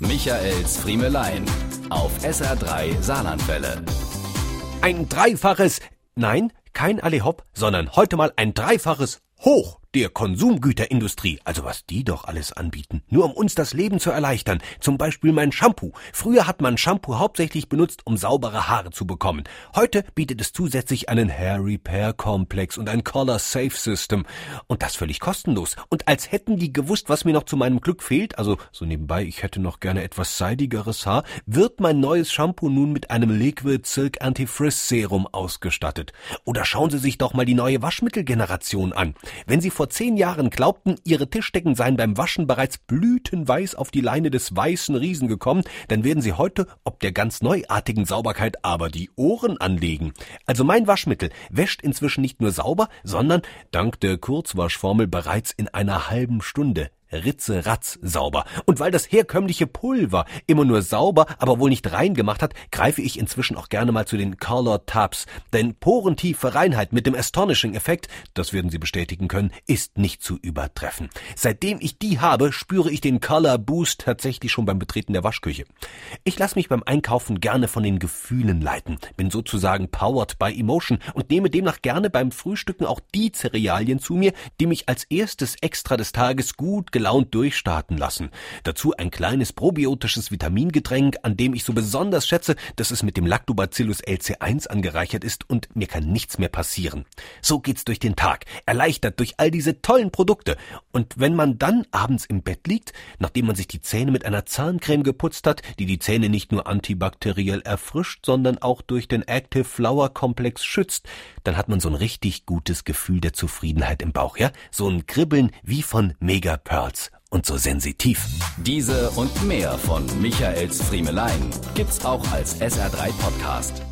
Michaels Friemelein auf SR3 Saarlandwelle. Ein dreifaches, nein, kein Allehop, sondern heute mal ein dreifaches Hoch der Konsumgüterindustrie, also was die doch alles anbieten, nur um uns das Leben zu erleichtern. Zum Beispiel mein Shampoo. Früher hat man Shampoo hauptsächlich benutzt, um saubere Haare zu bekommen. Heute bietet es zusätzlich einen Hair Repair Komplex und ein Color Safe System. Und das völlig kostenlos. Und als hätten die gewusst, was mir noch zu meinem Glück fehlt, also so nebenbei, ich hätte noch gerne etwas seidigeres Haar, wird mein neues Shampoo nun mit einem Liquid Silk Anti-Frizz Serum ausgestattet. Oder schauen Sie sich doch mal die neue Waschmittelgeneration an. Wenn Sie vor zehn Jahren glaubten, ihre Tischdecken seien beim Waschen bereits blütenweiß auf die Leine des weißen Riesen gekommen, dann werden sie heute, ob der ganz neuartigen Sauberkeit, aber die Ohren anlegen. Also mein Waschmittel wäscht inzwischen nicht nur sauber, sondern dank der Kurzwaschformel bereits in einer halben Stunde ritzeratz sauber. Und weil das herkömmliche Pulver immer nur sauber, aber wohl nicht rein gemacht hat, greife ich inzwischen auch gerne mal zu den Color Tabs. Denn porentiefe Reinheit mit dem Astonishing-Effekt, das werden Sie bestätigen können, ist nicht zu übertreffen. Seitdem ich die habe, spüre ich den Color Boost tatsächlich schon beim Betreten der Waschküche. Ich lasse mich beim Einkaufen gerne von den Gefühlen leiten, bin sozusagen powered by emotion und nehme demnach gerne beim Frühstücken auch die Cerealien zu mir, die mich als erstes Extra des Tages gut gelaunt durchstarten lassen. Dazu ein kleines probiotisches Vitamingetränk, an dem ich so besonders schätze, dass es mit dem Lactobacillus LC1 angereichert ist und mir kann nichts mehr passieren. So geht's durch den Tag, erleichtert durch all diese tollen Produkte. Und wenn man dann abends im Bett liegt, nachdem man sich die Zähne mit einer Zahncreme geputzt hat, die die Zähne nicht nur antibakteriell erfrischt, sondern auch durch den Active Flower Komplex schützt, dann hat man so ein richtig gutes Gefühl der Zufriedenheit im Bauch, ja? So ein Kribbeln wie von Mega Pearl stolz und so sensitiv. Diese und mehr von Michaels Friemelein gibt's auch als SR3 Podcast.